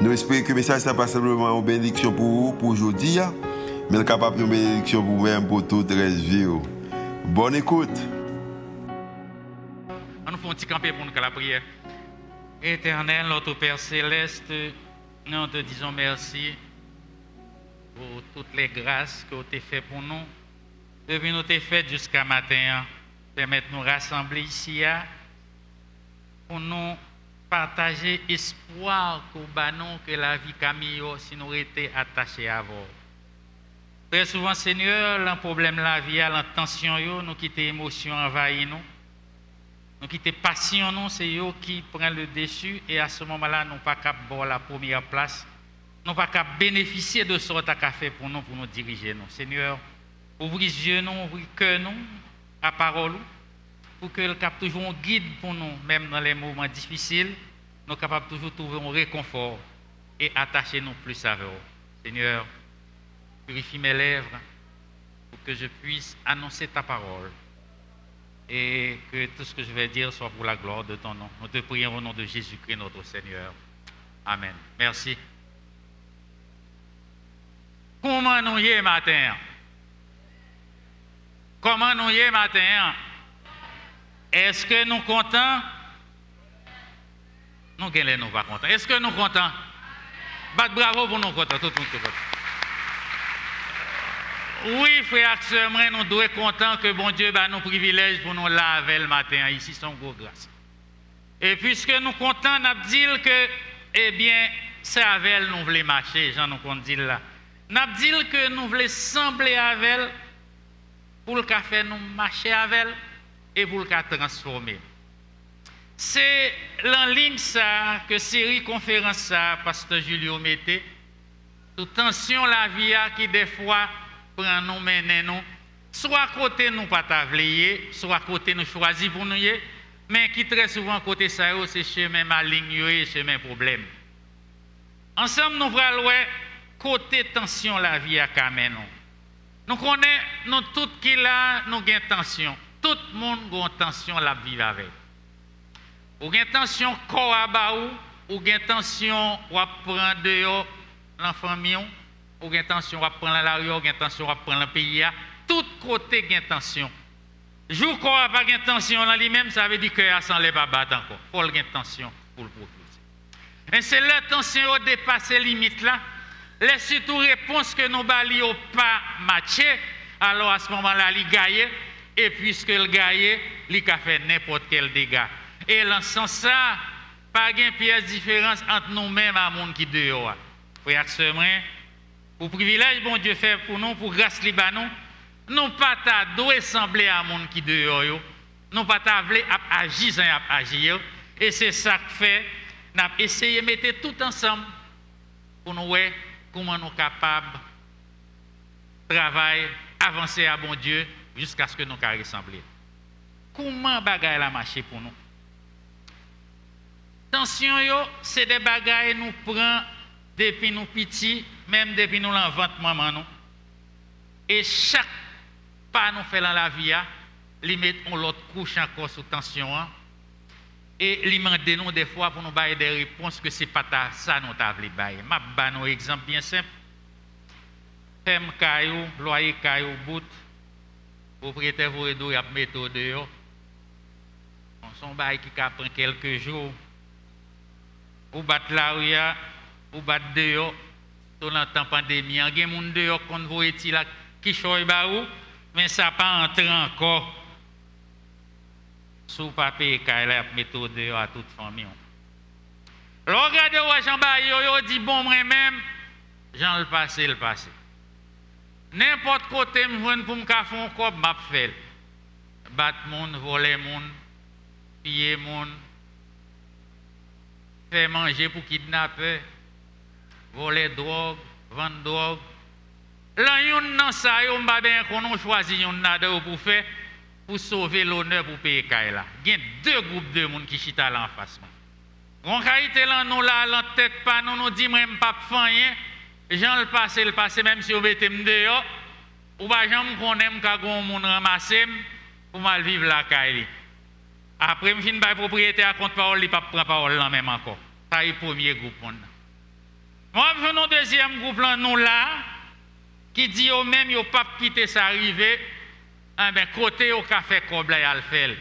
Nous espérons que le message n'est pas simplement une bénédiction pour vous, pour aujourd'hui, hein. mais capable de bénédiction pour vous-même, pour toute la vie. Oh. Bonne écoute. Nous fait un petit camper pour nous la prière. Éternel, notre Père céleste, nous te disons merci pour toutes les grâces que tu as faites pour nous. Depuis nous t'es fait jusqu'à matin, hein. permettre nous rassembler ici hein, pour nous partager espoir que la vie Camille si nous étions attachés à vous. Très souvent, Seigneur, le problème de la vie, la tension, nous quittons l'émotion envahie nous. Nous quittons passion, nous, c'est eux qui prennent le dessus et à ce moment-là, nous pas qu'à la première place. Nous pas qu'à bénéficier de ce que tu fait pour nous, pour nous diriger. Nous. Seigneur, ouvrez les yeux, ouvrez le cœur, nous, à parole pour que le cap toujours un guide pour nous, même dans les moments difficiles, nous sommes capables toujours trouver un réconfort et attacher nous plus à vous. Seigneur, purifie mes lèvres pour que je puisse annoncer ta parole et que tout ce que je vais dire soit pour la gloire de ton nom. Nous te prions au nom de Jésus-Christ, notre Seigneur. Amen. Merci. Comment nous y est matin? Comment nous y est matin? Est-ce que nous contents? Nous ne nous pas contents. Est-ce que nous contents? Bat bravo pour nous contents, tout le monde content. Oui, frère et nous devons être contents que bon Dieu bah, nous privilège pour nous laver le matin. Ici, c'est une grosse grâce. Et puisque nous contents, nous dit que, eh bien, c'est avec elle nous voulons marcher, Jean nous dit là. Nous dit que nous voulons sembler avec elle pour le café nous marcher avec elle et pour le transformer. C'est en ligne ça que série conférence ça, pasteur Julio mettait. Toute tension la des fois prend nous mener nous, soit à côté nous pas t'avlier, soit à côté nous choisir pour nous mais qui très souvent côté ça c'est chemin maligne et chemin problème. Ensemble nous allons côté tension la vie à nous. Nous connaissons nous tout qui là nous gain tension tout le monde a intention la vivre avec. Ou a intention corps à baou, ou a intention de prendre dehors l'enfant mignon, ou a intention de prendre la rue, ou a intention de prendre le pays. Tout côté a qu'on n'a pas intention dans lui-même, ça veut dire que ça ne pas battre encore. Il faut intention pour le proposer. Et c'est l'intention de dépasser limite là. Les surtout réponse que nous n'avons pas matché, alors à ce moment-là, il gagne et puisque le gagne, il a fait n'importe quel dégât. Et dans ce sens ça, pas de pièce différence entre nous-mêmes et le monde qui dehors. Frère et pour privilège bon Dieu fait pour nous, pour grâce Libanon, nous pas doit sembler à monde qui dehors. Nous pas voulu agir sans agir. Et c'est ça que fait, nous avons essayé de mettre tout ensemble pour nous voir comment nous sommes capables de travailler, avancer à bon Dieu jusqu'à ce que nous ressembler. Comment bagaille la marché pour nous? Tension, c'est des bagailles nous prend depuis nous petits, même depuis nous l'envente maman nous. Et chaque pas nous fait dans la vie, nous mettons l'autre couche encore sous tension. Hein. Et nous demandons nous des fois pour nous donner des réponses que ce n'est pas ça nous avons Je vais un exemple bien simple. Femme caillou, loyer caillou, bout propriétaire vous il a méthode dehors. Son bail qui prend quelques jours. Ou bat la rue, ou bat. Tout le temps pandémie, il y a des gens mais ça pas entré encore. Sous papier, il a dehors à toute famille. Où Jean Baye, yo dit bon moi-même, Jean le passé, le passé. N'importe côté, pour me faire un. Battre monde, voler monde, piller faire manger pour kidnapper, voler drogue, vendre drogue. Là, yon nan sa yo mba ben qu'on choisi yon nade pour faire pour sauver l'honneur pour payer kay là. Il y a deux groupes de monde qui chita là en face. On été là nous là la tête pas nous nous dit même pas rien. Jean le passé le passé même si on mettez me dehors ou pas j'aime qu'on aime ka gon moun ramasser pour mal vivre la kay Après me fin bail propriétaire compte parole il pas prend parole là même encore. Ça est premier groupe. Moi venons deuxième groupe là nous là qui dit au même yo pas quitter ça arriver ah ben côté au café comme là al fait.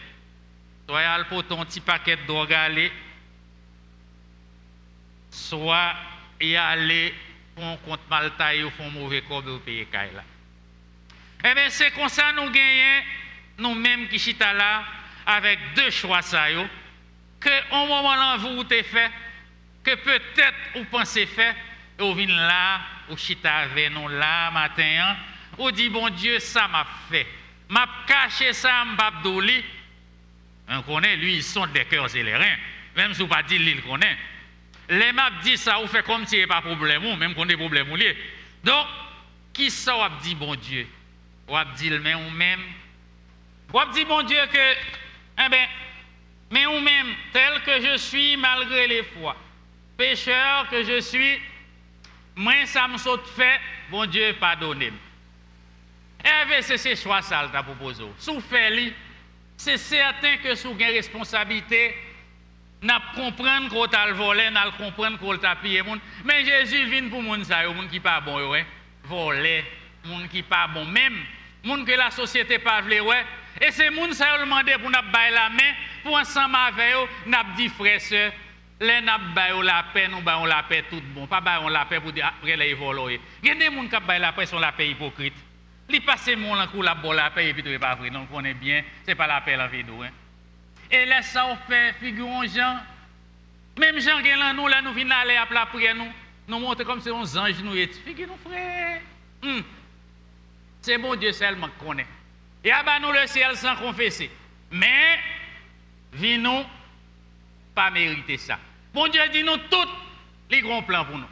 Soit al pour ton petit paquet de drogue aller soit y aller pour compte mal taille ou font mauvais corps au pays là. Eh bien, c'est comme ça nous gagnons, nous-mêmes qui sommes là, avec deux choix ça yo, que au moment là vous avez fait, que peut-être vous pensez fait, et vous venez là, vous chita avec nous là matin, vous dit bon Dieu, ça m'a fait. M'a caché ça, m'a On connaît, lui, ils sont des cœurs et les reins. Même si vous pas dit l'île connaît. Les m'a dit ça, vous fait comme si il n'y pas problème, même qu'on des problèmes. Donc, qui ça vous dit bon Dieu? Vous dit le même ou même? Vous dit bon Dieu que, eh bien, mais ou même, tel que je suis malgré les fois, pécheur que je suis, moi ça me saute fait, bon Dieu pardonnez-moi. Eh c'est ce choix ça t'a proposé. Sous fait c'est certain que sous une responsabilité, n'a comprendre qu'on t'a volé, n'a comprendre qu'on t'a pillé Mais Jésus vient pour moun ça, moun qui pas bon ouais, volé, moun qui pas bon même, moun que la société pas vle ouais. Et c'est moun ça demandé pour n'a bailler la main pour ensemble avec eux, n'a dit frère sœur, les n'a bailler la paix, nous baillons la paix tout bon, pas baillons la paix pour dire après les voler. Il y a des moun qui baillent la paix sont la paix hypocrite. Li passe mon coup la bonne la pas vrai. Donc on est bien, c'est pas la la. Même Jean qui là nous là nous venons aller à la prière nous nous montre comme si on ange nous est. Figure nous frère. Hmm. C'est bon seulement qui connaît. Et à nous le ciel sans confesser. Mais vi nous pas mériter ça. Bon Dieu dit nous tous les grands plans pour nous.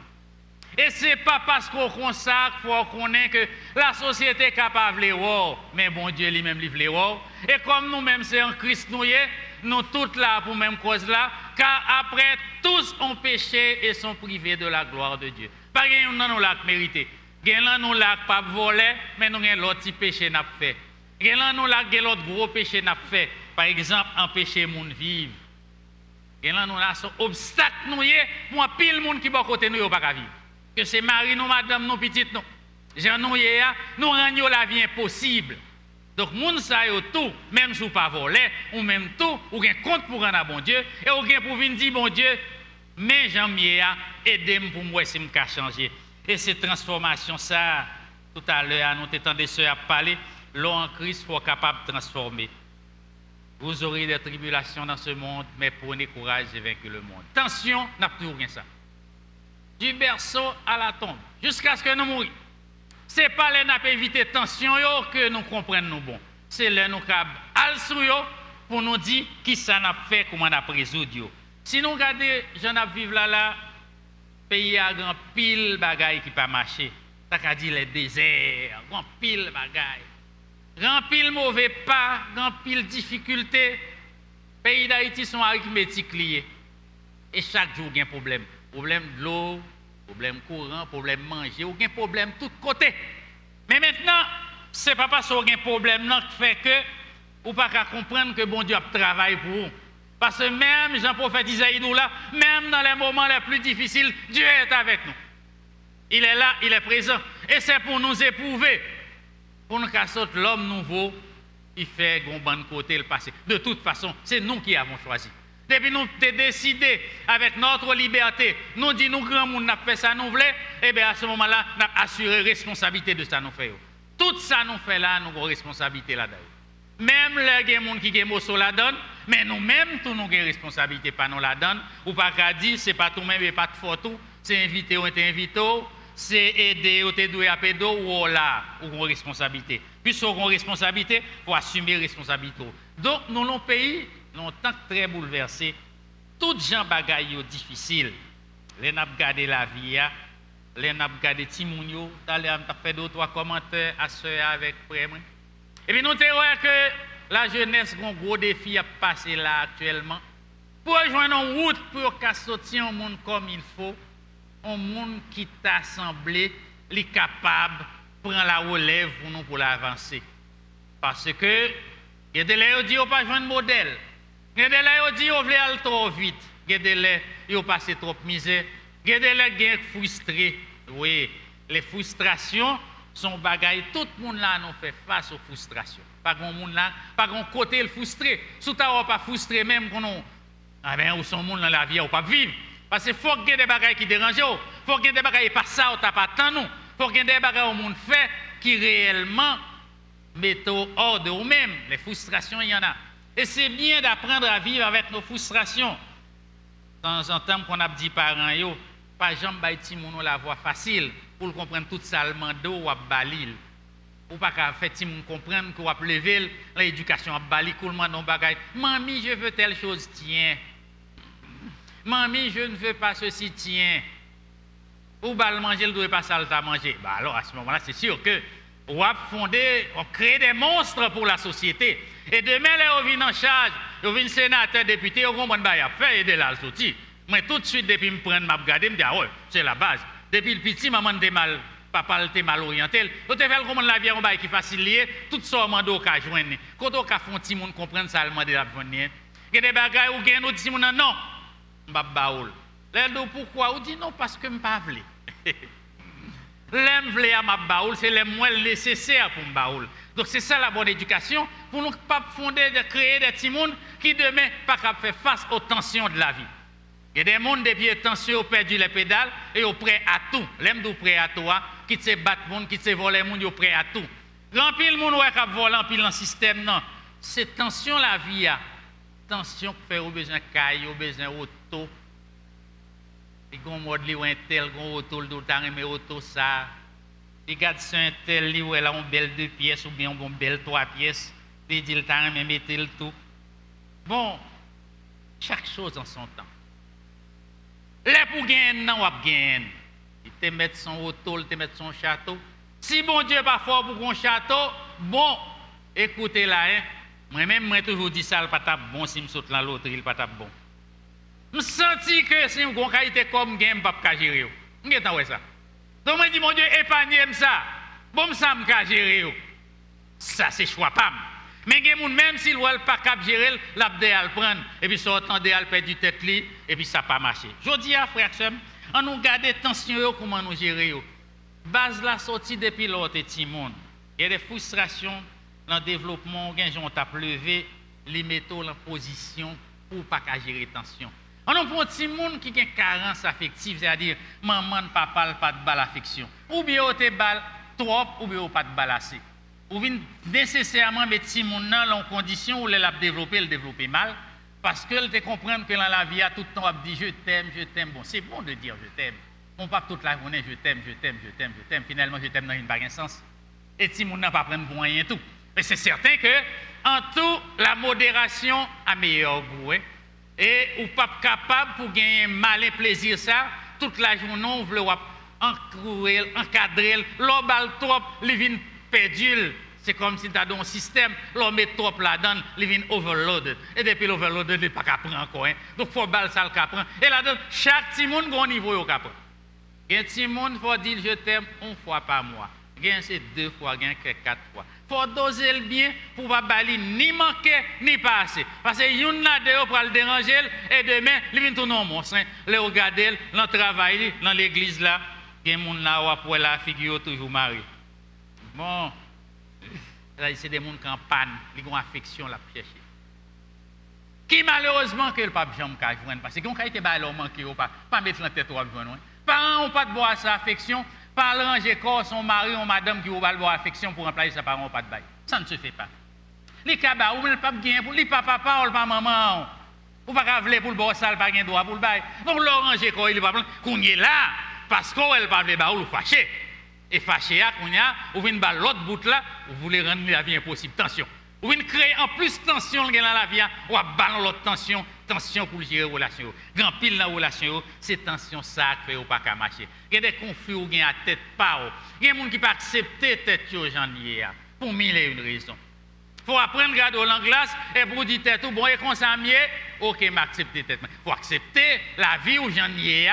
Et ce n'est pas parce qu'on consacre qu'on connaît que la société est capable de voir, mais bon Dieu lui-même veut voir. Et comme nous-mêmes, c'est en Christ nous, nous tous là pour même cause là, car après, tous ont péché et sont privés de la gloire de Dieu. Pas nous avons la mérité. Nous nous la pas volé, mais nous avons l'autre péché n'a fait. Nous avons l'autre gros péché n'a fait. Par exemple, empêcher moun vivre. Nous avons un obstacle nous pour pile monde qui est côté nous pas vivre que c'est Marie, nous, madame, nous, petites, nous. Jean nous, nous rendons la vie impossible. Donc, moun sa yo tout, même si vous pas volé, ou même tout, ou un compte pour rendre à bon Dieu, et ou bien pour venir dire bon Dieu, mais Jean Miea, aidez-moi pour moi si je changer. Et cette transformation, ça, tout à l'heure, nous t'étendons des à parler, l'eau en Christ faut capable de transformer. Vous aurez des tribulations dans ce monde, mais prenez courage et vaincre le monde. Tension, n'a plus rien ça du berceau à la tombe, jusqu'à ce que nous mourions. Ce n'est pas les n'a éviter tension que nous comprenons nous bon. C'est les nous al pour nous dire qui ça n'a fait, comment on a résoudre. Si nous regardons, je n'ai vivre là, là, pays a grand pile bagaille qui pas marcher. Ça qu'a dit les déserts, grand pile bagaille. Grand pile mauvais pas, grand pile difficulté. Pays d'Haïti sont arithmétiques liés. Et chaque jour, il y a un problème problème de l'eau, problème courant, problème manger, aucun problème de tous côtés. Mais maintenant, ce n'est pas parce qu'il y a un problème qui fait que vous pas comprendre que bon Dieu travaille pour vous. Parce que même Jean-Prophète Isaïe nous là, même dans les moments les plus difficiles, Dieu est avec nous. Il est là, il est présent. Et c'est pour nous éprouver. Pour nous casser l'homme nouveau, il fait un bon côté le passé. De toute façon, c'est nous qui avons choisi. Depuis nous avons décidé avec notre liberté, nous dit nous grand monde n'a fait ça nous voulons, et eh bien à ce moment-là, nous avons assuré responsabilité de ça nous fait. Tout ça nous fait là, nous avons responsabilité là-dedans. Même les gens qui ont la donne, mais nous-mêmes, tous nous avons responsabilité pas nous la donne. Ou pas qu'à dire, c'est pas tout même et pas de photo, c'est invité ou invité, c'est aider ou t'aider à pédo ou là, ou une responsabilité. Puisqu'on a une responsabilité, il faut assumer responsabilité. Donc, nous, nos pays, longtemps très bouleversé. Toutes gens bagaille difficile. Les n'a gardé la vie les n'a regardé Timoun yo, d'aller fait deux trois commentaires à ce avec frère Et puis nous te que la jeunesse a un gros défi à passer là actuellement. Pour rejoindre une route pour sortir un monde comme il faut, un monde qui t'a semblé est capable de prendre la relève pour nous pour l'avancer. Parce que, il y a des gens qui disent pas de modèle. Il y a des gens qui disent qu'on veut aller trop vite. Il y a des gens qui ont passé trop de. Il y a des gens qui sont frustrés. Oui, les frustrations sont bagailles. Tout le monde là nous fait face aux frustrations. Pas grand monde là, pas grand côté le frustré. Si tu pas frustré même quand on ah ben, où son monde dans la vie, ou pas vivre? Parce qu'il faut qu'il y ait des bagailles qui dérangent. Il faut qu'il y ait des bagailles pas ça, ou pas tant nous. Faut qu'il y ait des bagailles au monde fait qui réellement mettent hors de vous-même. Les frustrations, il y en a. Et c'est bien d'apprendre à vivre avec nos frustrations. Temps en temps, qu'on a dit parents, yo, pas jamais mon la voix facile pour comprendre tout ça, le mando ou balil. Ou pas qu'à faire moun comprendre qu'on va lever l'éducation à bali, coulement non bagay. Mamie, je veux telle chose, tiens. Mamie, je ne veux pas ceci, tiens. Ou bal manger, le doit pas ça, le manger. Bah alors à ce moment-là, c'est sûr que on va fonder, on crée des monstres pour la société. Et demain, les on vient en charge, on vient sénateur, député, on comprend pas à faire aider la sortie. Mais tout de suite, depuis me prendre, m'a regardé, me dire, ah ouais, c'est la base. Depuis le petit, maman était mal, papa était mal orienté. On te fait comment la vie on bail qui facile lié, tout ça mando ka joindre. Quand on ka font petit monde comprendre ça, le mande la joindre. Il y a des bagages ou gain autre petit monde non. M'pa baoul. Pourquoi ou dit non parce que m'pa vle. L'aime à ma baoul, c'est le moins nécessaire pour baoul. Donc c'est ça la bonne éducation pour nous pas fonder de créer des petits monde qui demain pas faire face aux tensions de la vie. Il y a des gens depuis tension ont perdu les pédales et sont prêts à tout. L'aime sont prêt à toi, qui se battre monde, qui se voler monde, sont prêts à tout. Remplir le monde qui voler pile dans système non. C'est tension la vie a. Tension pour faire au besoin caille, au besoin auto. Et gon mode li un tel gon auto le temps mais auto ça. Regarde sur un tel li ou elle a une belle deux pièces ou bien une belle trois pièces. Il dit le temps mais mettez le tout. Bon, chaque chose en son temps. Les pour gagner, non, on gagner. Il te met son auto, il te met son château. Si bon Dieu pas fort pour un château, bon, écoutez là, hein. Moi-même, moi toujours dit ça, le pas bon si je saute dans l'autre, il pas bon. Je sens que si je une qualité comme je ne peux pas gérer. Je ne ça. Donc, je dis, mon Dieu, épargnez ça. Bon, ça, je peux gérer. Ça, c'est choix pas. Mais même s'il ne pas gérer, l'abdé à le prendre. Et puis, sortant de al perdre du tête et puis ça pas marché. Je dis à frère, on nous garde tension, comment nous gérer. Base la sortie depuis l'autre petit monde. Il y a des frustrations dans le développement, on t'a levé, les métaux en position pour pas gérer tension. On a un petit monde qui a une carence affective, c'est-à-dire maman, papa, pas de balle affection. Ou bien on te balle trop, ou bien pas de balle assez ou vient nécessairement mettre si mon dans condition où elle a développé, le développer mal, parce qu'elle te comprend que dans la vie, tout le temps, elle dit je t'aime, je t'aime. Bon, c'est bon de dire je t'aime. On pas toute la journée je t'aime, je t'aime, je t'aime, je t'aime. Finalement, je t'aime dans une bague sens. Et si mon n'a pas prendre pour rien tout. Mais c'est certain que, en tout, la modération a meilleur goût. Hein. Et ou pas capable pour gagner un malin plaisir ça, toute la journée, on veut encadrer, encadrer, l'obal trop, vins perdu. C'est comme si tu as un système, l'on met trop là-dedans, il vient overloaded. Et depuis l'overloaded, il n'est pas prendre encore. Hein. Donc, il faut balle ça le prendre. Et là-dedans, chaque petit monde a un niveau au cap. Un petit monde, faut dire je t'aime une fois par mois. Gain c'est deux fois, gain c'est quatre fois. Faut doser le bien pour pas bali ni manquer ni passer. Parce que yon là dehors pour le déranger et demain il vient tourner en monstre. Le regarder dans travail dans l'église là, gen moun là pour la figure toujours mariée. Bon, c'est des gens qui en panne, qui ont affection la chercher. Qui malheureusement que le pape Jean ka joindre parce que quand été ba leur manquer pas pas mettre la tête ou joindre. Parents ont pas de boire sa affection, pas ranger corps son mari ou madame qui pas boire affection pour remplacer sa parent pas de bail. Ça ne se fait pas. Les kaba ou le pape gain pour les papa pas ou pas maman. Ou pas vle pour le boire sale pas gain droit pour le bail. Donc leur ranger corps il pas qu'on est là parce qu'elle pas vle ba ou fâché. Et fâché à Kounia, ou vient bal l'autre bout là, vous voulez rendre la vie impossible. Tension. Ou vient créer en plus tension dans la vie, ou à l'autre tension, tension pour gérer relation. Grand pile dans relation, c'est tension ça qui fait pas marcher. Il y a des conflits où il y a tête pas. Il y a des gens qui pas accepter tête yo janvier pour mille et une raisons. faut apprendre à garder l'anglais et pour dire tête bon et mieux, OK, m'accepter tête. faut accepter la vie où janvier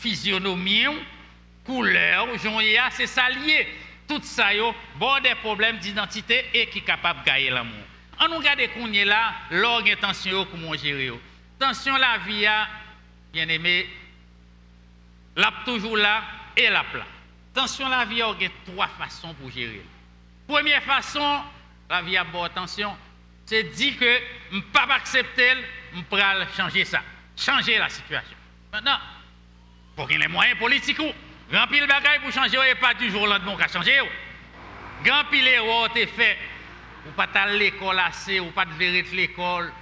physionomie, couleur, janvier c'est ça lié. Tout ça yo bon des problèmes d'identité et qui capable de gagner l'amour. On nous regarde qu'on est là, l'orgue intention comment gérer. Tension la vie, bien aimé, l'a toujours là et la là. Tension la vie, a trois façons pour gérer. Première façon, la vie a bonne attention, c'est dire que je ne pas accepter, je vais changer ça, changer la situation. Maintenant, pour qu'il y ait les moyens politiques, grand pile bagaille pour changer, et pas du jour au lendemain qu'à changer. Grand pile fait ou pas à l'école assez, ou pas de vérité l'école,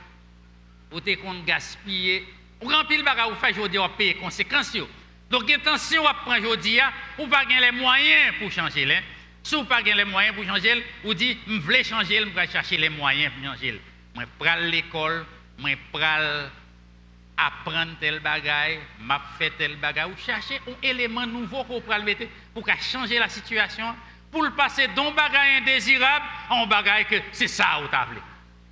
ou t'es qu'on gaspiller. Ou grand pile baga ou fait aujourd'hui, on paye conséquences. Donc, attention, on prend aujourd'hui, ou pas les moyens pour changer. Là. Si vous pas les moyens pour changer, ou dit, je veux changer, je vais chercher les moyens pour changer. Je prends l'école, je prends apprendre tel bagaille, m'a fait tel bagaille, ou chercher un élément nouveau pour mettre pour changer la situation pour le passer d'un bagage indésirable en bagage que c'est ça ou voulu.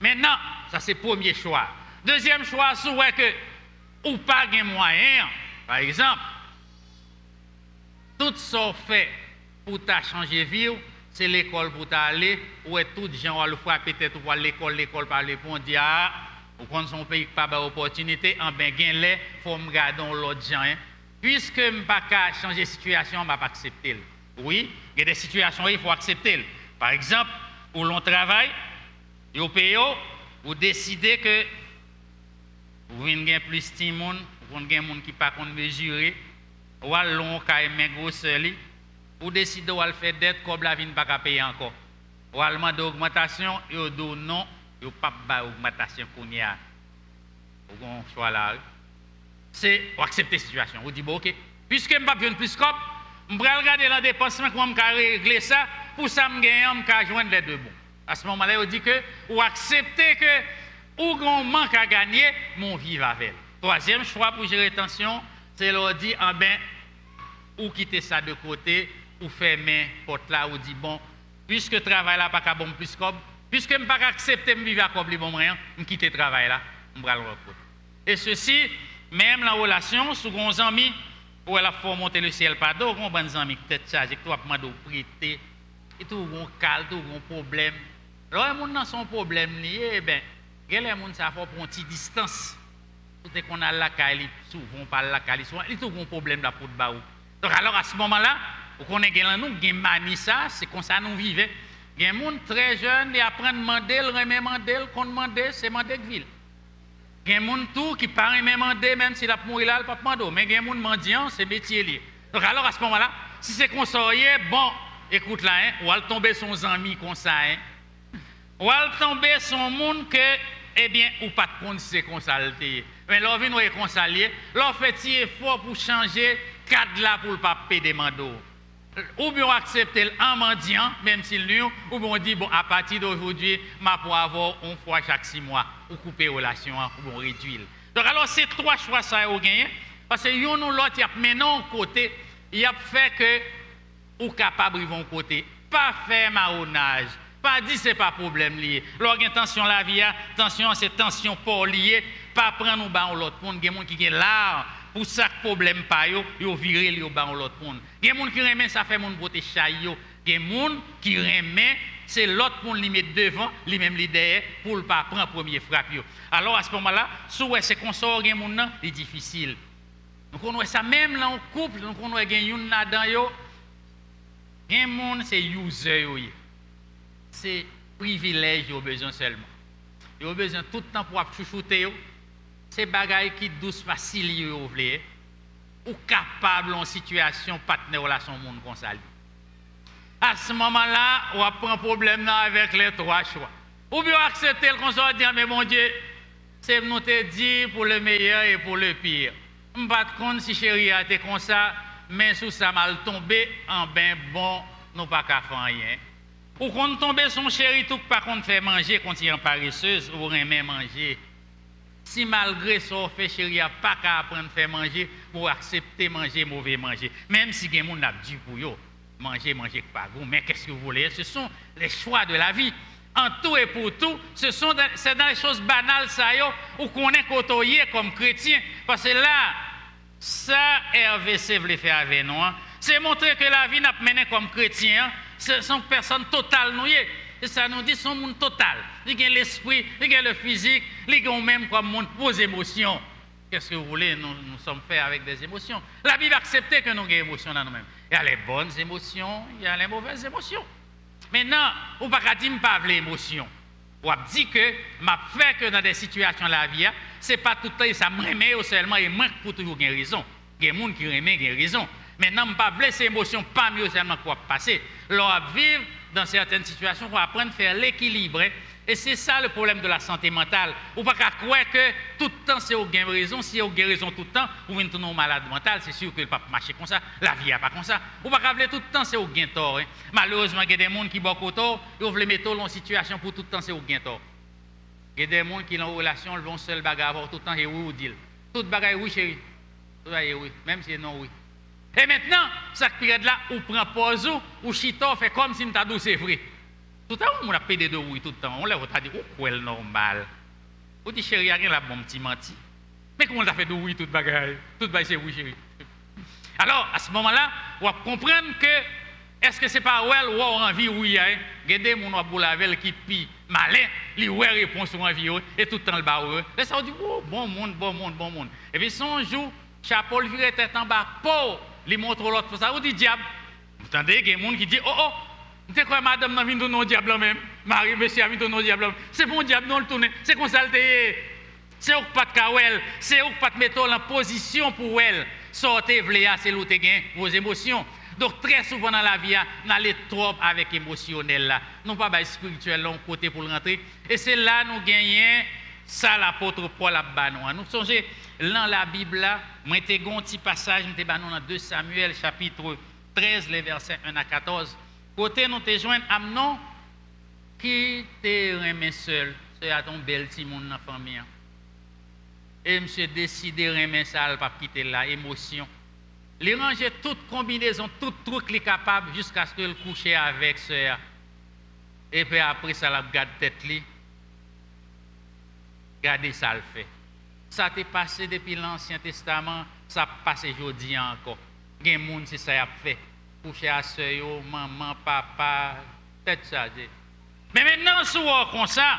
Maintenant, ça c'est le premier choix. Deuxième choix, c'est que ou pas de moyen, par exemple, tout ce fait pour ta changer vie, c'est l'école pour t'aller, ou est tout gens le faire peut-être pour l'école, l'école par les ponts, ah, ou quand son pays pas d'opportunité, en ben gain faut me garder l'autre. Hein. Puisque je ne pas changer de situation, je ne pas accepter. Oui, il y a des situations où il faut accepter. Par exemple, où l'on travaille, au pays, vous décidez que vous avez plus de monde, vous des gens qui pas mesurer, ou l'on a grosse vous décidez de faire dette comme la vie ne pas payer encore. Ou allemand d'augmentation, et dit non, vous pas d'augmentation qu'on y a. Vous choix là. C'est accepter la situation. Vous dites, bon, ok, puisque je ne pas plus de je vais regarder la dépense, comment je vais régler ça, pour ça, je vais joindre les deux bons. À ce moment-là, on dit que, ou accepter que, ou qu'on manque à gagner, mon vivre avec. Troisième choix pour gérer tension, c'est leur dire, ah ben, ou quitter ça de côté, ou fermer porte là, ou dire, bon, puisque le travail là pas bon plus puisque je ne pas accepter de vivre comme bon rien, je quitte le travail là, je vais le Et ceci, même la relation, sous nos amis, ou elle a fait monter le ciel par dos, on bon amis tête chargée, tu vas demander prêter, et tout un cal, tout un problème. Alors, les gens son problème lié, eh ben, les gens ça faut prendre une petite distance. Tout est qu'on a la caille, souvent par la caille, souvent, il tout un problème là pour baou. Donc alors à ce moment-là, on est là nous, gain mani ça, c'est comme ça nous vivons. Des gens très jeunes, ils apprennent à demander, remet demander, qu'on demande, c'est demander ville. Il y a des gens qui parlent même demander, même s'il a mourir là, il pas demander. Mais il y a des gens mendiants, c'est métier. Donc alors à ce moment-là, si c'est conseillé, bon, écoute là, hein, ou elle tomber son ami comme ça, hein, ou elle tomber son monde que, eh bien, ou pas de compte c'est ça. Mais là, vient nous réconcilier, là, fait effort pour changer cadre là pour ne pas payer des manteaux ou bien accepter en mendiant, même s'il nous, ou bien on dit, bon, à partir d'aujourd'hui, ma pour avoir une fois chaque six mois, ou couper relation, ou bien réduire. Donc, alors, ces trois choix, ça, vous gagné, parce que yon ou l'autre, il y a maintenant côté, il y a fait que, ou capable, ils vont côté, pas faire marronnage, pas dire c'est pas problème lié. Lorsqu'il tension la vie, tension, c'est tension pour lié, pas prendre ou l'autre monde, il y a des gens qui sont là, pour ça problème pas yo, yo viré yo ba l'autre monde. Des gens qui remet ça fait mon beauté chay yo. Des gens qui remet c'est l'autre monde qui met devant, lui même li derrière pour ne pas prendre premier frappe yo. Alors à ce moment-là, sous c'est qu'on sort gen monde c'est difficile. Donc on ça même là en couple, donc on voit gen yon là-dedans yo. Gen monde c'est user yo. C'est privilège yo besoin seulement. Yo besoin tout le temps pour chouchouter yo c'est bagaille qui douce facile vous voulez ou capable en situation partenaire relation monde comme ça à ce moment-là on a un problème avec les trois choix. Ou bien accepter le conseil dire mais mon Dieu c'est nous te dit pour le meilleur et pour le pire. Ne pas compte si chérie a été comme ça mais sous ça mal tombé en ben bon nous pas qu'à faire rien. Ou quand tomber son chéri tout pas qu'on fait manger quand il est paresseuse ou rien manger si malgré ça, on fait chérie, pas qu'à apprendre à faire manger pour accepter manger mauvais manger. Même si quelqu'un a dit pour eux, manger, manger pas goût, mais qu'est-ce que vous voulez? Ce sont les choix de la vie. En tout et pour tout, ce sont c'est dans les choses banales ça où qu'on est côtoyé comme chrétien. Parce que là, ça, RVC voulait faire avec nous. Hein. C'est montrer que la vie n'a pas mené comme chrétien. Hein. Ce sont personnes totales nouées. Et ça nous dit son monde total. Il y a l'esprit, il y a le physique, il y a même comme monde vos émotions. Qu'est-ce que vous voulez? Nous, sommes faits avec des émotions. La Bible accepte que nous avons des émotions dans nous-mêmes. Il y a les bonnes émotions, il y a les mauvaises émotions. Maintenant, on ne peut pas dire pas l'émotion. On dit que m'a fait que dans des situations de la vie, ce n'est pas tout le temps ça me remet seulement et manque pour toujours une raison. Il y a des gens qui remet une raison. Maintenant, je ne pas ces émotions pas mieux seulement pour passer. L'on vivre dans certaines situations, pour apprendre à faire l'équilibre. Hein. Et c'est ça le problème de la santé mentale. Ou pas qu'à croire que tout le temps c'est au gain raison. Si au gain raison tout le temps, ou venez tourner malade mental, c'est sûr que le pas marcher comme ça. La vie n'est pas comme ça. Ou pas qu'à tout le temps c'est au gain tort. Hein. Malheureusement, il y a des gens qui beaucoup tort, ils veulent mettre dans une situation pour tout le temps c'est au gain tort. Il y a des gens qui ont une relation, ils vont seul bagarre tout le temps et oui ou dit. Tout bagarre oui chérie. Tout oui, même si non oui. Et maintenant, cette période-là, on prend pause ou chito fait comme si douce c'est vrai. Tout le temps, on a pédé de oui tout le temps. On l'a dit, oh, quoi est normal. On dit, chérie, rien là, bon petit menti. Mais comment on a fait de oui tout bagaille? Tout bagaille, c'est oui, chérie. Alors, à ce moment-là, on va comprendre que est-ce que c'est pas well ou envie oui hein? Regardez mon abou qui pi malin, lui ouais réponse sur envie et tout le temps le bas Et ça on dit oh, bon monde, bon monde, bon monde. Et puis son jour, chapeau le virer tête en bas, pour lui montre l'autre ça on dit diable. Vous entendez, il y a des gens qui disent oh oh c'est quoi madame n'a vu ton diable même Marie, monsieur a vu ton diable C'est bon diable, non le tourner. C'est comme ça le C'est où pas de kawel, c'est où pas de mettre en position pour elle. Sortez, vléa, c'est l'autre vos émotions. Donc très souvent dans la vie, on a les trop avec émotionnel là. Non pas bah, spirituel là, côté pour rentrer. Et c'est là nous gagnons ça l'apôtre Paul a banon. Nous songez dans la Bible là, moi un petit passage, moi dans 2 Samuel chapitre 13 les versets 1 à 14. Côté nous te joindre Amnon qui te remet seul, c'est à ton bel petit monde dans la famille. Et monsieur décidé de remettre ça, pas quitter la émotion. Il ranger toute combinaison, tout truc qu'il est capable jusqu'à ce qu'il couche avec sœur. Et puis après ça, la garde tête li. Ça le fait. Ça t'est passé depuis l'Ancien Testament, ça passe aujourd'hui encore. Il y des gens qui ça a fait coucher à soeur, maman, papa, tête chargée. Mais maintenant, si on comme ça,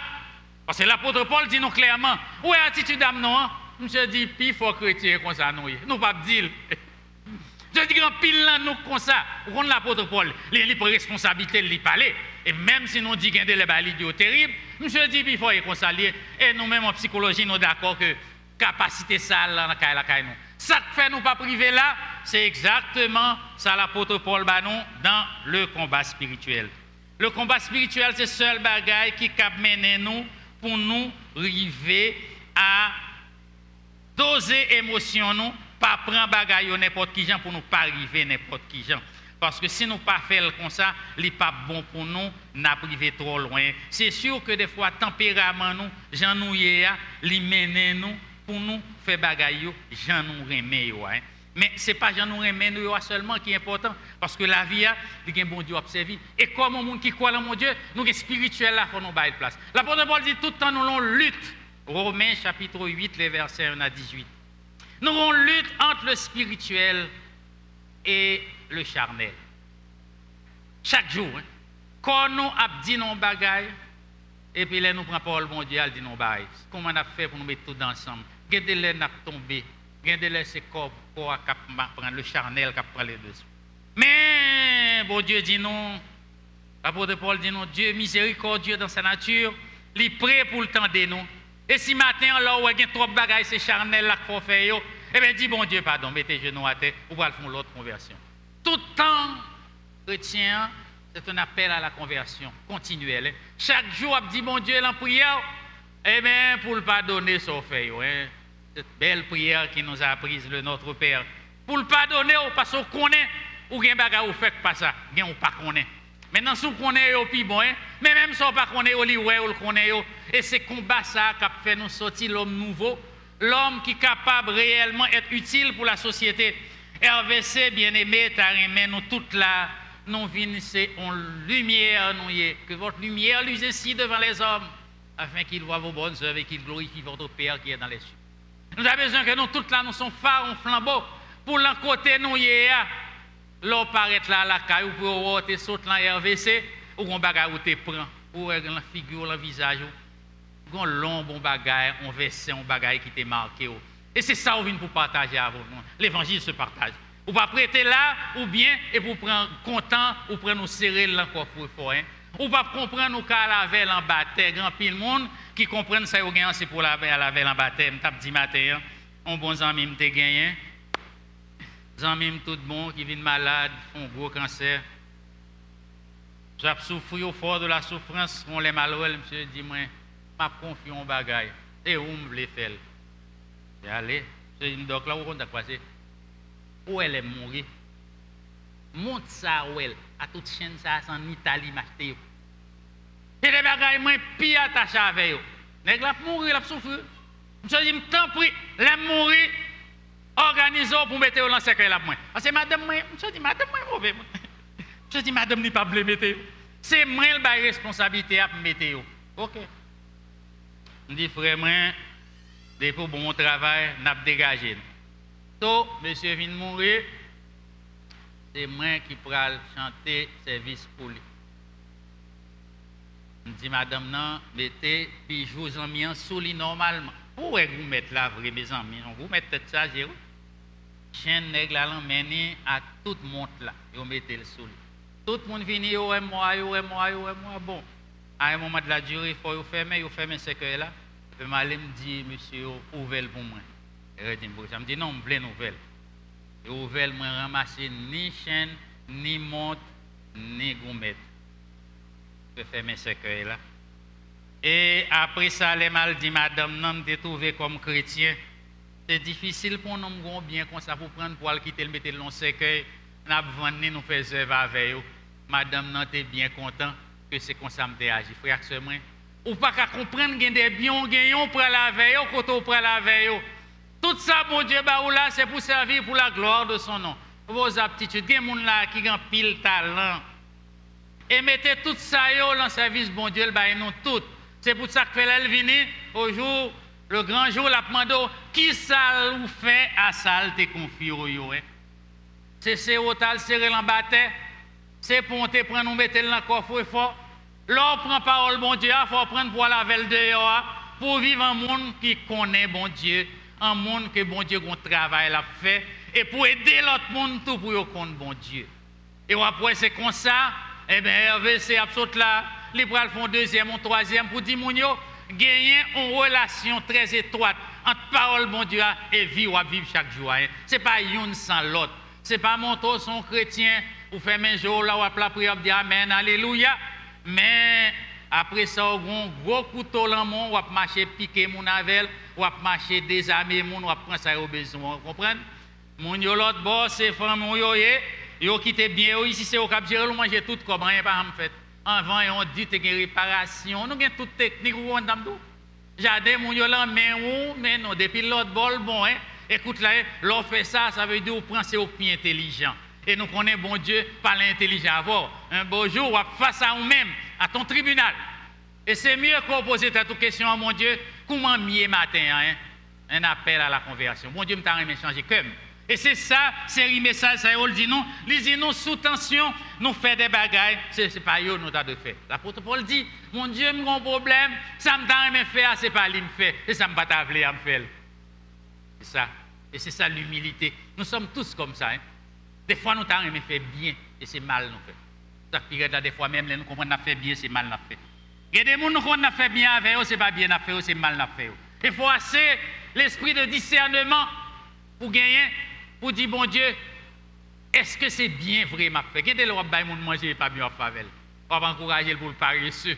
parce que l'apôtre Paul dit nous clairement, où est l'attitude d'âme non? Monsieur dit, puis faut chrétien comme ça, nous, nous pas dire. Je dis grand pile là, nous comme ça. On l'apôtre Paul, il a responsabilité de parler. Et même si nous disons qu'il y a des terrible, monsieur dit, il faut y ça. Et nous-mêmes en psychologie, nous d'accord que capacité ça, là, dans la nous. Ça fait nous pas priver là, c'est exactement ça l'apôtre Paul Banon dans le combat spirituel. Le combat spirituel, c'est le seul bagaille qui cap mener nous pour nous arriver à doser émotion pas prendre bagaille n'importe qui gens pour nous pas arriver n'importe qui gens. Parce que si nous pas faire comme ça, n'est pas bon pour nous, n'a privé trop loin. C'est sûr que des fois, tempérament nous, j'en nous mène nous pour nous faire bagaille, j'en nous remet hein. Mais ce n'est pas j'en nous remet nous seulement qui est important parce que la vie a un bon Dieu observé et comme un monde qui croit en mon Dieu, nous sommes spirituels là faut nous bailler place. L'apôtre Paul dit tout le temps nous avons lutte. Romains chapitre 8 les versets 1 à 18. Nous avons lutte entre le spirituel le charnel. Chaque jour, hein. quand nous avons dit nos bagailles, et puis là nous prenons Dieu, elle dit nos bagailles. Comment on a fait pour nous mettre tout ensemble? Gardez les n'a tombé. Gardez les c'est corps pour prendre le charnel qui prend les dessus. Mais bon Dieu dit non. L'apôtre Paul dit non. Dieu miséricordieux dans sa nature, il est prêt pour le temps de nous. Et si matin, là, il y a trop de bagages, c'est charnel là qu'il faut faire, eh bien, dis bon Dieu, pardon, mettez genoux à terre, ou va faire l'autre conversion. Tout temps, chrétien, c'est un appel à la conversion continuelle. Chaque jour, on dit bon Dieu, en prière, eh bien, pour le pardonner, ça fait, hein cette belle prière qui nous a apprise le Notre Père. Pour le pardonner, parce qu'on connaît, ou bien ou fait pas ça, bien ou pas connaît. Maintenant, si on est au plus bon, hein, mais même si on pas connaît ou le connaît et c'est combat ça qui fait nous sortir l'homme nouveau, l'homme qui est capable réellement être utile pour la société. RVC, bien-aimé, t'as nous toutes là, nous c'est en lumière, nous que votre lumière luise ainsi devant les hommes, afin qu'ils voient vos bonnes œuvres et qu'ils glorifient votre Père qui est dans les cieux. Nous avons besoin que nous toutes là, nous sommes phares en flambeau, pour l'un côté nous y est, l'on paraît là la caille, ou pour te sauter dans RVC, ou on bagarre ou te prend, ou la figure, le visage, ou un long bon bagage, on verset un bagage qui t'est marqué. Et c'est ça qu'on vient pour partager avec nous. L'évangile se partage. Ou pas prêter là, ou bien, et pour prendre content, ou pour nous serrer l'encore fort. Hein? Ou pas comprendre nous qu'à la veille en baptême, grand pile monde qui comprennent ça, c'est pour la veille la veille en baptême. T'as dit matin, un bon ami me gagné amis tout bon qui viennent malades, font gros cancer. J'ai souffert au fort de la souffrance, on les malheureux, monsieur dit moi, m'a confié en bagaille. Et où me voulez faire J'ai allé, je dis donc là où on a passé. Où elle est morte? Monte ça où elle, à toute chaîne ça en Italie m'acheter. Et les bagailles moi pire attachées avec eux. Nèg la mourir, la souffrir. Je dis, tant pis, la mourir organisons pour mettre dans le secret là moi. Parce que madame je dis madame moi mauvais. Je dis madame n'est pas blé mettre. C'est moi la responsabilité à mettre. OK. Je dis moi, pour bon travail, n'a dégagé. Donc monsieur vient mourir. C'est moi qui pourrais chanter service pour lui. Je dis madame non, mettez vous en mis sous lit normalement. Pourquoi vous mettez là, vrai, mes amis? Vous mettez ça, j'ai chaîne nègre là mené à tout le monde là yo mettez le sous tout le monde vient yo et moi yo et moi yo et moi bon à un moment de la durée il faut fermer yo fermer ce que là puis m'aller me dit monsieur ouvrez pour moi. Je me dit non je veux nouvelle et ouvert moi ramasser ni chaîne ni montre ni gourmet je fermer ce que là et après ça les mal dit madame non me trouvé comme chrétien. C'est difficile pour nous bien comme ça pour prendre pour quitter le mettre dans cercueil, nous venir nous œuvre avec eux. Madame non t'es bien content que c'est comme ça me agi frère c'est moi. Ou pas qu'à comprendre qu'il des biens gagnons pour la veille quand pour la veille. Tout ça mon Dieu bah là c'est pour servir pour la gloire de son nom. Vos aptitudes, il y a des là qui ont pile talent. Et mettez tout ça dans le service bon Dieu, bah, nous tout. C'est pour ça que fait venir au jour le grand jour, la demandé qui ça vous fait à ça te confie hein? C'est ce tal serré bataille, c'est pour te prendre nous mettre dans le coffre fort. L'on prend parole bon Dieu, il faut prendre pour la veille dehors pour vivre un monde qui connaît bon Dieu, un monde que bon Dieu un travail l'a fait et pour aider l'autre monde tout pour connaître bon Dieu. Et après c'est comme ça, eh bien Hervé c'est absolument là, les bras font deuxième ou troisième pour dire gagner une relation très étroite entre parole bon Dieu et vie ou vivre chaque jour. Hein. Ce n'est pas une sans l'autre. Ce n'est pas mon son chrétien ou faire un jour là ou la prière dire Amen, Alléluia. Mais après ça, on a gros couteau dans mon, ou marcher piquer mon avel, ou marcher désarmer mon, ou prendre ça au besoin. Vous comprenez? Mon yo l'autre bord, c'est femme yo yo, yo quitté bien ici c'est au cap gérer manger tout comme rien pas en fait avant on dit que réparation. Nous avons toute technique ou on dame Jardin mon yo là mais ou mais non depuis l'autre bol bon hein. Écoute là, l'on fait ça, ça veut dire qu'on prend au pied intelligent. Et nous connaissons bon Dieu par l'intelligent avoir. Un beau jour, face à nous-mêmes, à ton tribunal. Et c'est mieux qu'on pose cette question à mon Dieu, comment mieux matin, hein? un appel à la conversion. Mon Dieu me t'a changé comme. Et c'est ça, c'est message, ça, il dit non, il dit non, sous tension, nous faisons des bagailles, ce n'est pas eux nous de faire. L'apôtre Paul dit, mon Dieu, j'ai un problème, ça me t'a faire, ce n'est pas lui me faire, et ça me pas à me faire. C'est ça. Et c'est ça l'humilité. Nous sommes tous comme ça. Hein. Des fois, nous t'avons fait bien, et c'est mal nous fait. Ça fait des fois même, nous comprenons fait bien, c'est mal nous fait. Il y a des gens qui ont fait bien avec eux, c'est pas bien fait, c'est mal nous fait. Il faut assez l'esprit de discernement pour gagner pour dire, bon Dieu, est-ce que c'est bien vrai ma fait Qu'est-ce que le monde manger pas bien favel? On va encourager pour le paresseux.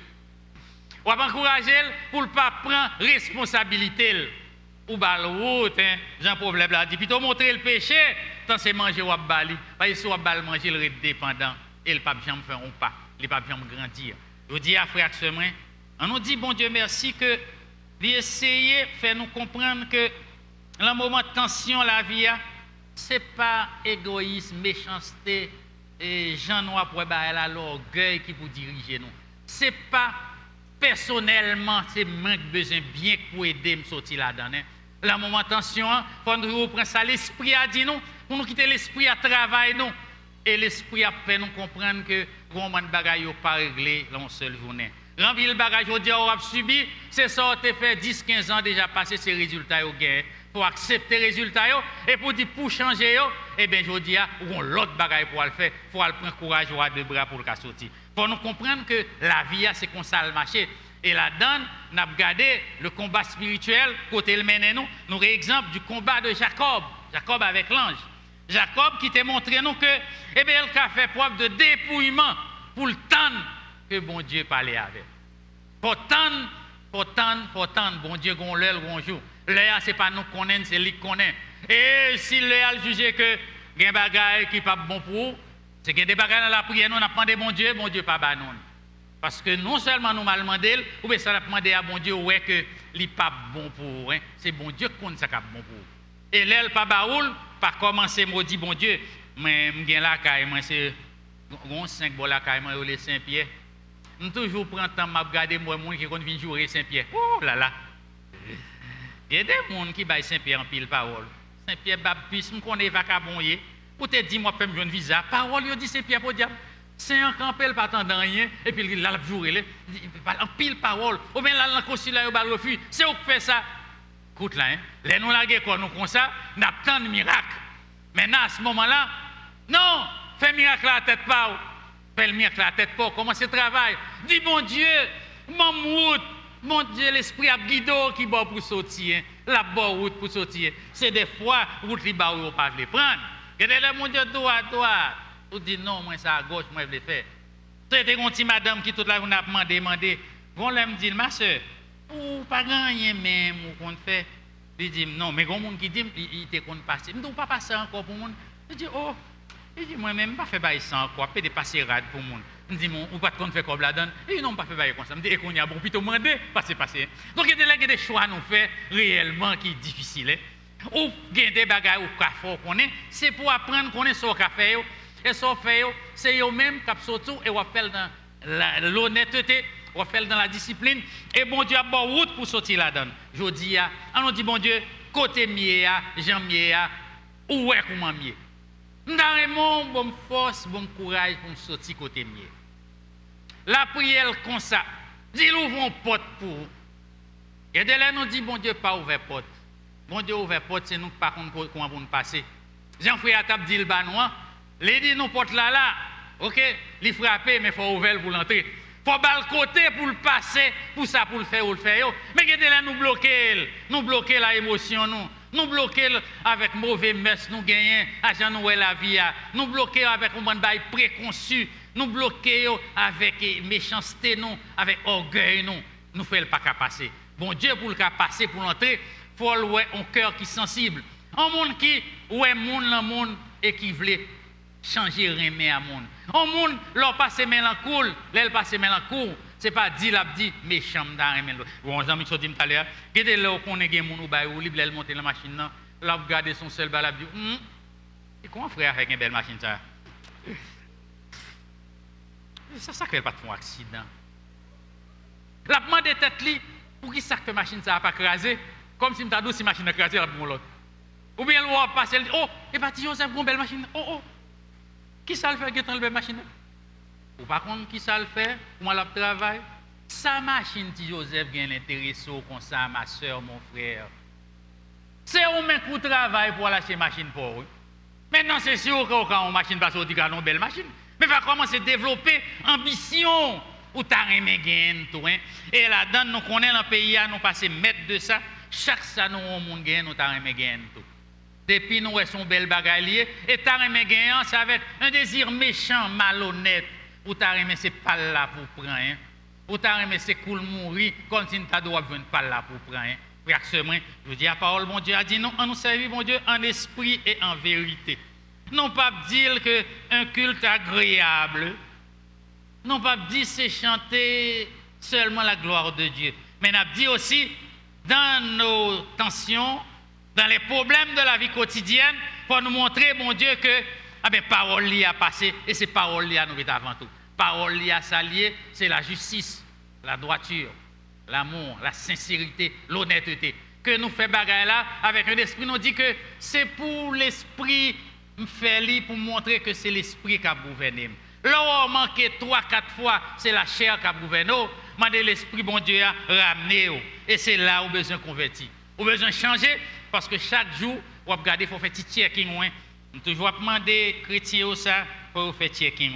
On va encourager pour ne pas prendre responsabilité. Ou bal route, hein, Jean problème là dit plutôt montrer le péché, tant c'est manger ou bali. Parce que si ou bal manger le dépendant et le pape jamais fait un pas. il pas bien grandir. Je dis à frère Semin, on nous dit, bon Dieu, merci que d'essayer de faire nous comprendre que le moment de tension, la vie, ce n'est pas égoïsme, méchanceté, et Jean Noir pour l'orgueil qui vous dirige nous. Ce n'est pas personnellement, c'est manque besoin bien pour aider me sortir là-dedans. Hein. La moment de tension, il faut nous reprendre ça. L'esprit a dit nous, pour nous quitter l'esprit à travailler nous. Et l'esprit a fait nous comprendre que le de bagaille n'est pas réglé dans une seule journée. Remplir le bagage, aujourd'hui, on a subi, c'est ça, on fait 10-15 ans déjà passé ces résultats au gain. Pour accepter les résultats, et pour dire pour changer, eh bien, je dis, on a l'autre bagaille pour le faire, il faut prendre courage ou deux bras pour le sortir. Pour nous comprendre que la vie, c'est comme ça le marché. Et là-dedans, nous avons regardé le combat spirituel, côté le mène nous, nous avons exemple du combat de Jacob, Jacob avec l'ange. Jacob qui t'a montré nous que, eh bien, il a fait preuve de dépouillement pour le temps que bon Dieu parlait avec. Pour tant, pour tant, pour tant, bon Dieu, gon l'heure, gon jour. L'heure, ce n'est pas nous qu'on connaît, c'est lui qui connaît. Et si l'heure juge que il y a des qui pas bon pour vous, c'est a des bagages dans la prière, nous, on a demandé bon Dieu, bon Dieu pas bah non. Parce que non seulement nous mal demandé, ou bien ça a demandé à bon Dieu, ouais, que n'est pas bon pour. Hein. C'est bon Dieu qui connaît ça bon pour. Et l'aile pas baoul, pas commencer maudit bon Dieu, mais je là, moi, c'est 5 bols là, moi, les Saint-Pierre. Je toujours prends le temps de regarder moi, gens qui viennent jouer Saint-Pierre. Oh là là! Il y a des gens qui baillent Saint-Pierre en pile parole. Saint-Pierre, je connais pas Pour te dire, moi, je peux me visa. Parole, il dit Saint-Pierre pour diable. C'est un campel pas tant rien, et puis il a joué, en pile parole. Ou bien là, le concile, il a refus. C'est où fait ça? Écoute là, hein. les nous laguer quoi, nous comme ça, nous tant de miracles. Maintenant, à ce moment-là, non, fais miracle à la tête pas. Fais le miracle à la tête pas. Commence le travail. Dis, bon Dieu, mon route, mon Dieu, l'esprit a guidé qui va pour sortir. La bonne route pour sortir. C'est des fois, route qui va pas le prendre. Et là, mon Dieu, droit, droit. Ou dit non, moi, c'est à gauche, moi, je le faire. C'était une petite madame qui toute la a. Bon, là, me dit, ma soeur, ou pas rien même, ou qu'on fait. Il dit, non, mais il y a des gens qui disent, il était qu'on passe. Je ne pas passer encore pour monde. Il dit, oh, il dit, moi-même, pas faire ça encore, pas de passer rade pour monde. Je dis, ou de la y a bon, plutôt demander, passer, passer. Donc, il y a des choix à nous faire réellement qui sont difficiles. Hein. Ou, il y a des bagages ou café qu'on est, c'est pour apprendre qu'on est sur le café. Et ce fait, c'est eux-mêmes qui sortent et on fait dans l'honnêteté, on fait dans la discipline. Et bon Dieu a bon route pour sortir là-dedans. Je dis, on dit bon Dieu, côté mieux, Jean mieux, où est comment mieux. Nous bonne force, bon courage pour sortir côté mieux. La prière comme ça, dis ouvre une porte pour vous. Et de là, nous dit bon Dieu, pas ouvert porte. Bon Dieu, ouvert porte, c'est nous par contre comment nous passer. Jean-Frère Tap dit le banois. Les dit nous porte là là, ok, les frapper, mais il faut ouvrir pour l'entrée. Il faut le côté pour le passer, pour ça, pour le faire ou le faire. Mais qu'est-ce là nous bloquer, nous bloquer la émotion, nous. Nous bloquer avec mauvais messe, nous gagnons, agent nous la vie, nous bloquer avec un bail préconçu, nous bloquer avec méchanceté, nous, avec orgueil, nous. Nous faisons pas qu'à passer. Bon Dieu, pour le cas passer, pour l'entrer, faut avoir un cœur qui est sensible. Un monde qui, ouais, monde, le monde, et qui veut changer rien à monde. Au monde, leur passe mélancoule, l'aile passe mélancoule, c'est pas dit l'a dit méchant dans Bon, j'en ai dit tout à l'heure, gardez là qu'on est gen moun ou bay ou libre elle monter la machine là, l'a regarder son seul bal dit hum? Et comment frère avec une belle machine ça? Ça ça fait pas de accident. La demande tête li pour qui ça fait machine ça pas craser comme si m'ta si machine a crasé la pour l'autre. Ou bien elle va passer, oh, et pas Joseph, une belle machine. Oh oh. Qui ça le fait qui la machine? Ou par contre, qui ça le fait? Comment le travail Sa machine, ti Joseph, bien intéressé comme ça, ma soeur, mon frère. C'est au même coup de travail pour lâcher machine pour eux. Maintenant, c'est sûr que quand une machine va sortir, une belle machine. Mais va commencer à développer ambition ou t'as aimé tout. Hein? Et là-dedans, nous connaissons le pays, nous passons maître de ça. Chaque ça, nous, on nous t'as aimé tout. Depuis nous, son bel bagalier. Et t'as aimé gagnant, c'est avec un désir méchant, malhonnête. Ou t'as aimé, c'est pas là pour prendre. Hein. Ou t'as aimé, c'est cool mourir, comme si t'as droit venir pas là pour prendre. Hein. je dis la parole, mon Dieu a dit non, on nous servir, mon Dieu, en esprit et en vérité. Non pas dire que un culte agréable, non pas dit c'est chanter seulement la gloire de Dieu, mais n'a dit aussi dans nos tensions, dans les problèmes de la vie quotidienne, pour nous montrer, mon Dieu, que ah ben, parole li a passé et c'est parole li a nous avant tout. Parole li a s'allier, c'est la justice, la droiture, l'amour, la sincérité, l'honnêteté. Que nous fait bagaille là avec un esprit, nous dit que c'est pour l'esprit fait pour montrer que c'est l'esprit qui a gouverné. Là où on manqué trois, quatre fois, c'est la chair qui a gouverné. Mandez l'esprit, bon Dieu, a ramené. Et c'est là où besoin convertir. Où besoin changer parce que chaque jour, on regarder, il faut faire petit checking. On toujours demander chrétiens ça pour faire checking.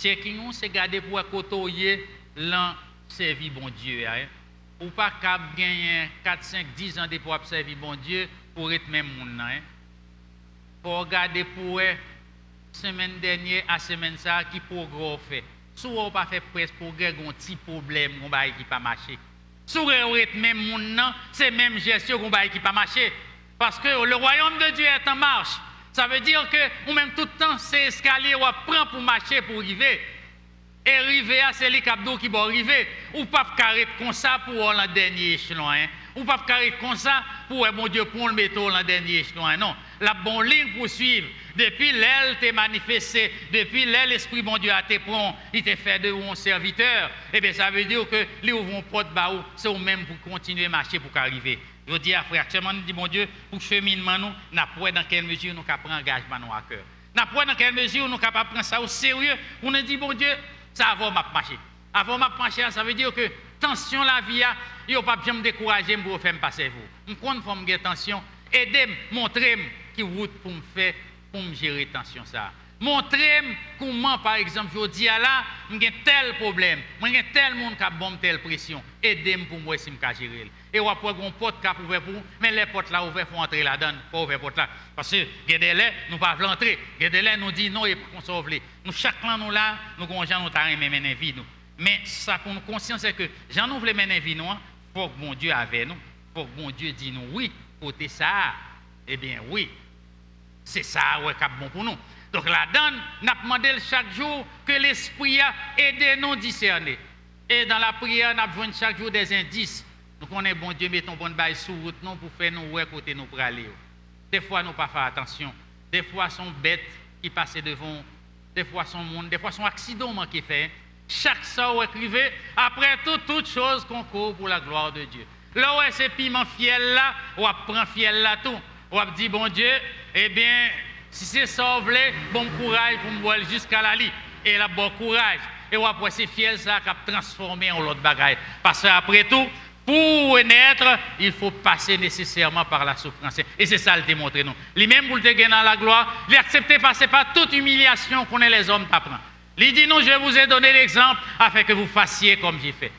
Checking, c'est garder pour côtoyer l'an servi bon Dieu. Hein. Ou pas cap gagner 4, 5, 10 ans pour servir bon Dieu pour être même monde. Hein. Pour regarder pour semaine dernière à semaine ça qui gros fait. Souvent on pas fait presque pour un petit problème qui pas marché. Être même monde c'est même gestion qui pas marché parce que le royaume de Dieu est en marche. Ça veut dire que ou même tout le temps c'est escalier ou prend pour marcher pour arriver. Et arriver à c'est les qui vont arriver. Ou pas carrer comme ça pour le dernier échelon. Hein. Ou pas carrer comme ça pour, mon Dieu, pour le mettre dans le dernier échelon. Hein. Non. La bonne ligne pour suivre. Depuis l'aile t'est manifesté, depuis l'aile l'Esprit bon Dieu a été prend, il t'a fait de un serviteur, eh bien ça veut dire que les ouvrons porte baou, c'est au même pour continuer à marcher pour arriver. Je dis à frère, actuellement, nous dit, mon Dieu, pour cheminement, nous, nous dans quelle mesure nous pris engagement à cœur. Nous dans quelle mesure nous avons prendre ça au sérieux. On a dit, bon Dieu, ça va marcher. Avant de marcher, ça veut dire que tension la vie, il ne pas bien me décourager pour faire passer vous. Je compte me tension, aidez-moi, montrez-moi qui route pour me faire, pour me gérer tension ça. Montrez-moi comment, par exemple, je dis là, j'ai tel problème, j'ai tel monde qui a bon telle pression. Aidez-moi pour moi si je gérer. Et on peut un porte qui ouvert pour mais les portes là ouvertes, il faut entrer là-dedans, pas ouvert porte là. Parce que, a laits, nous ne pouvons pas entrer. A laits, nous disent non, et qu'on sauve. Nous, chaque plan, nous là, nous, avons nous t'arrêter mener vie, nous. Mais ça, pour nous conscience, c'est que, j'en nous voulons mener vie, nous, hein. faut que mon Dieu avec nous. Faut que mon Dieu dise nous, oui, côté ça, eh bien, oui. C'est ça, ouais, qui est bon pour nous. Donc là-dedans, nous demandé chaque jour que l'Esprit a aidé nous discerner. Et dans la prière, nous avons chaque jour des indices. Nous connaissons bon Dieu, mettons bon bail sous route nous pour faire nous voir côté nous pour aller. Des fois, nous pas faire attention. Des fois, sont bêtes qui passent devant. Des fois, sont monde. Des fois, sont accidents qui fait. Chaque vous écrivez, après tout, toute chose concourt pour la gloire de Dieu. Là où est ce piment fiel là, on prend fiel là tout. On dit, bon Dieu, eh bien, si c'est ça, bon courage pour me jusqu'à la lit. Et là, bon courage. Et après, c'est fiel ça qui a transformé en l'autre bagaille. Parce qu'après tout, pour naître, il faut passer nécessairement par la souffrance. Et c'est ça le démontrer nous. Lui-même, pour le dans la gloire, il accepté passer par toute humiliation qu'on est les hommes t'apprend. Il dit, non, je vous ai donné l'exemple afin que vous fassiez comme j'ai fait.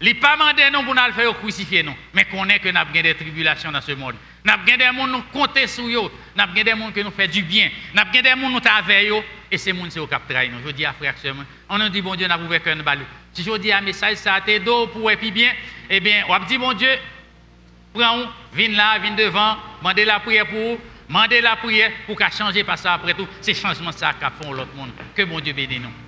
Il n'a pas demandé nous pour nous faire crucifier nous, mais qu'on est que nous avons des tribulations dans ce monde. Nous avons des gens qui nous comptent sur eux, nous avons des gens qui nous font du bien, nous avons des gens qui nous avec eux, et ces gens qui nous trahir nous. Je dis à frère, on nous dit, bon Dieu, nous avons ouvert un balu. Si je dis un message, ça a été d'eau pour et puis bien, eh bien, on dit, bon Dieu, prends, viens là, viens devant, demandez la prière pour vous, demandez la prière pour qu'à changer, parce que après tout, c'est changement ça qu'a font l'autre monde. Que bon Dieu bénisse nous.